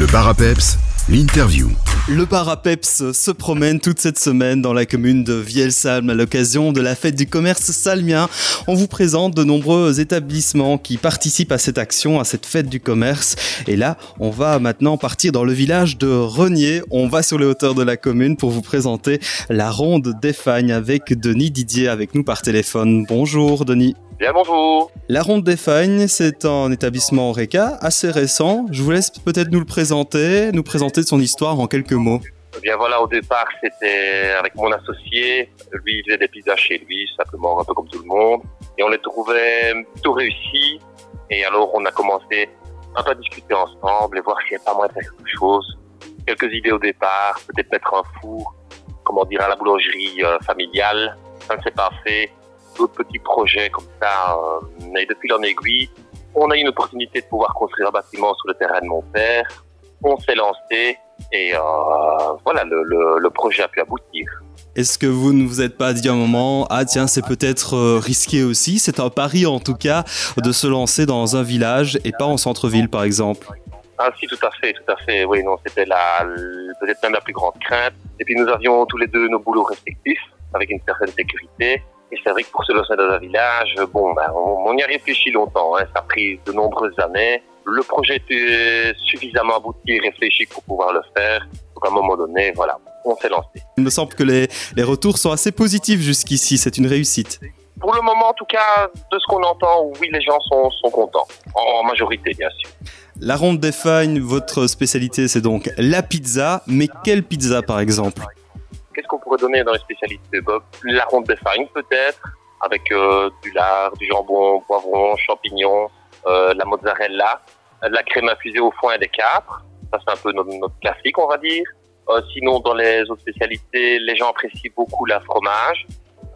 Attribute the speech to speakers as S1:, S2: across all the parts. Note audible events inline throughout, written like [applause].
S1: Le Parapeps, l'interview.
S2: Le Parapeps se promène toute cette semaine dans la commune de Vielsalm à l'occasion de la fête du commerce salmien. On vous présente de nombreux établissements qui participent à cette action, à cette fête du commerce. Et là, on va maintenant partir dans le village de Renier. On va sur les hauteurs de la commune pour vous présenter la ronde des avec Denis Didier avec nous par téléphone. Bonjour Denis.
S3: Bien bonjour.
S2: La Ronde des Fagnes, c'est un établissement RECA assez récent. Je vous laisse peut-être nous le présenter, nous présenter son histoire en quelques mots.
S3: Eh bien voilà, au départ, c'était avec mon associé. Lui, il faisait des pizzas chez lui, simplement un peu comme tout le monde. Et on les trouvait plutôt réussis. Et alors, on a commencé un peu à discuter ensemble et voir s'il n'y avait pas moyen de faire quelque chose. Quelques idées au départ, peut-être mettre un four, comment dire, à la boulangerie euh, familiale. Ça ne s'est pas fait d'autres petits projets comme ça. Euh, mais depuis l'an aiguille, on a eu une opportunité de pouvoir construire un bâtiment sur le terrain de mon père. On s'est lancé et euh, voilà, le, le, projet a pu aboutir.
S2: Est-ce que vous ne vous êtes pas dit un moment, ah tiens, c'est peut-être euh, risqué aussi C'est un pari en tout cas de se lancer dans un village et pas en centre-ville par exemple
S3: ah si, tout à fait, tout à fait. Oui, non, c'était la, peut-être même la plus grande crainte. Et puis nous avions tous les deux nos boulots respectifs, avec une certaine sécurité. Et c'est vrai que pour se lancer dans un village, bon, ben, on, y a réfléchi longtemps. Hein. Ça a pris de nombreuses années. Le projet était suffisamment abouti et réfléchi pour pouvoir le faire. Donc à un moment donné, voilà, on s'est lancé.
S2: Il me semble que les, les retours sont assez positifs jusqu'ici. C'est une réussite.
S3: Pour le moment, en tout cas, de ce qu'on entend, oui, les gens sont, sont contents. En, majorité, bien sûr.
S2: La Ronde des Fagnes, votre spécialité, c'est donc la pizza. Mais quelle pizza, par exemple?
S3: Qu'est-ce qu'on pourrait donner dans les spécialités Bob? La ronde des farines peut-être, avec euh, du lard, du jambon, poivron, champignons, euh, la mozzarella, la crème infusée au foin et des capres. Ça c'est un peu notre, classique on va dire. Euh, sinon dans les autres spécialités, les gens apprécient beaucoup la fromage,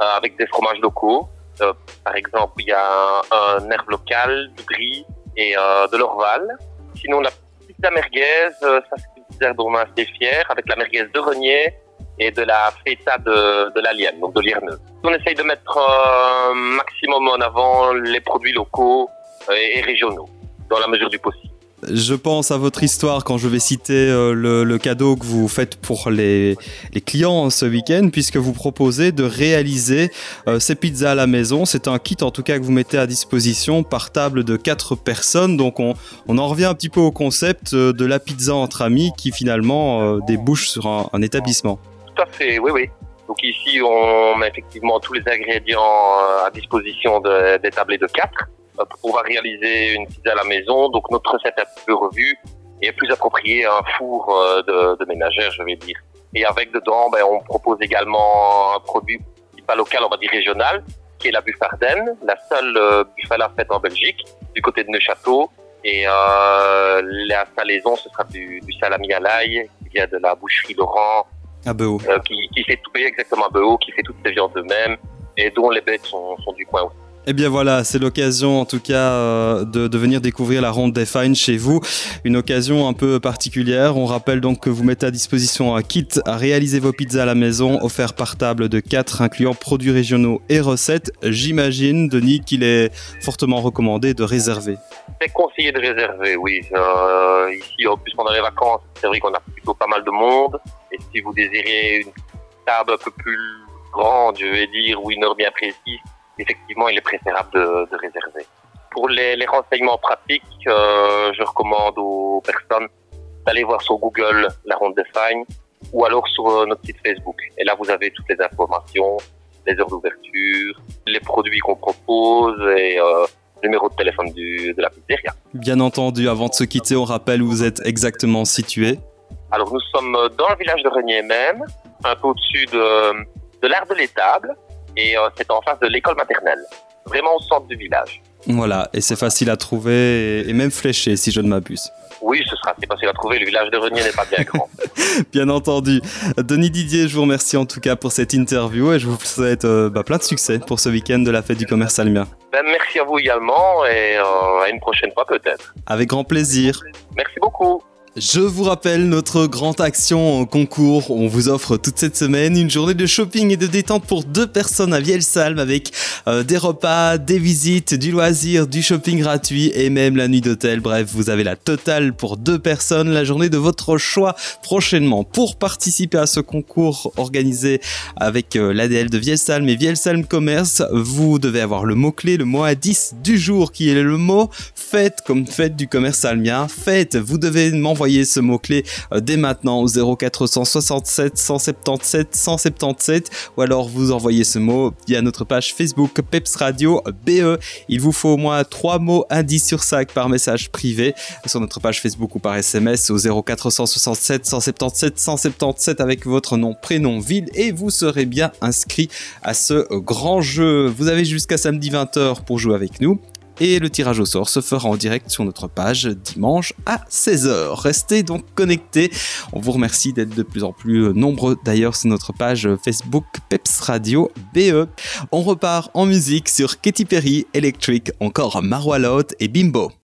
S3: euh, avec des fromages locaux. Euh, par exemple, il y a un, herbe local, du brie et de l'orval. Sinon la pizza merguez, ça c'est une pizza dont on est assez fier, avec la merguez de Renier, et de la feta de, de l'alien, donc de l'irneux. On essaye de mettre euh, maximum en avant les produits locaux euh, et régionaux, dans la mesure du possible.
S2: Je pense à votre histoire quand je vais citer euh, le, cadeau que vous faites pour les, clients ce week-end, puisque vous proposez de réaliser ces pizzas à la maison. C'est un kit en tout cas que vous mettez à disposition par table de 4 personnes. Donc on, on en revient un petit peu au concept de la pizza entre amis qui finalement débouche sur un établissement.
S3: Oui, oui. Donc ici, on met effectivement tous les ingrédients euh, à disposition de, des tablés de 4 euh, pour pouvoir réaliser une pizza à la maison. Donc notre recette est un peu revue et est plus appropriée à un four euh, de, ménagère, je vais dire. Et avec dedans, ben, on propose également un produit pas local, on va dire régional, qui est la buffardaine, la seule buffala faite en Belgique, du côté de Neuchâteau. Et euh, la salaison, ce sera du, du salami à l'ail, qui vient de la boucherie Laurent,
S2: à Beau.
S3: Euh, qui, qui, fait tout exactement à Beau, qui fait toutes ses viandes eux-mêmes et dont les bêtes sont, sont du coin aussi.
S2: Eh bien voilà, c'est l'occasion en tout cas euh, de, venir découvrir la ronde des Fines chez vous. Une occasion un peu particulière. On rappelle donc que vous mettez à disposition un kit à réaliser vos pizzas à la maison, offert par table de 4, incluant produits régionaux et recettes. J'imagine, Denis, qu'il est fortement recommandé de réserver.
S3: C'est conseillé de réserver, oui. Euh, ici, en plus pendant les vacances, c'est vrai qu'on a plutôt pas mal de monde. Et si vous désirez une table un peu plus grande, je vais dire, ou une heure bien précise, effectivement, il est préférable de, de réserver. Pour les, les renseignements pratiques, euh, je recommande aux personnes d'aller voir sur Google la ronde de Fagne ou alors sur euh, notre site Facebook. Et là, vous avez toutes les informations, les heures d'ouverture, les produits qu'on propose et euh, le numéro de téléphone du, de la pizzeria.
S2: Bien entendu, avant de se quitter, on rappelle où vous êtes exactement situé.
S3: Alors, nous sommes dans le village de Renier même, un peu au-dessus de, de l'art de l'étable et euh, c'est en face de l'école maternelle, vraiment au centre du village.
S2: Voilà, et c'est facile à trouver et même fléché si je ne m'abuse.
S3: Oui, ce sera assez facile à trouver. Le village de Renier n'est pas bien grand. [laughs]
S2: bien entendu. Denis Didier, je vous remercie en tout cas pour cette interview et je vous souhaite euh, bah, plein de succès pour ce week-end de la fête du commerce almien.
S3: Ben, merci à vous également et euh, à une prochaine fois peut-être.
S2: Avec grand plaisir.
S3: Merci beaucoup.
S2: Je vous rappelle notre grande action concours. On vous offre toute cette semaine une journée de shopping et de détente pour deux personnes à Vielsalm avec euh, des repas, des visites, du loisir, du shopping gratuit et même la nuit d'hôtel. Bref, vous avez la totale pour deux personnes, la journée de votre choix prochainement. Pour participer à ce concours organisé avec euh, l'ADL de Vielsalm et Vielsalm Commerce, vous devez avoir le mot-clé, le mot à 10 du jour qui est le mot fête comme fête du commerce salmien. Fête, vous devez m'envoyer ce mot-clé euh, dès maintenant au 0467 177 177 ou alors vous envoyez ce mot via notre page Facebook Peps Radio BE. Il vous faut au moins trois mots indices sur sac par message privé sur notre page Facebook ou par SMS au 0467 177 177 avec votre nom, prénom, ville et vous serez bien inscrit à ce grand jeu. Vous avez jusqu'à samedi 20h pour jouer avec nous et le tirage au sort se fera en direct sur notre page dimanche à 16h. Restez donc connectés. On vous remercie d'être de plus en plus nombreux d'ailleurs sur notre page Facebook Peps Radio BE. On repart en musique sur Katy Perry, Electric, encore Marwalot et Bimbo.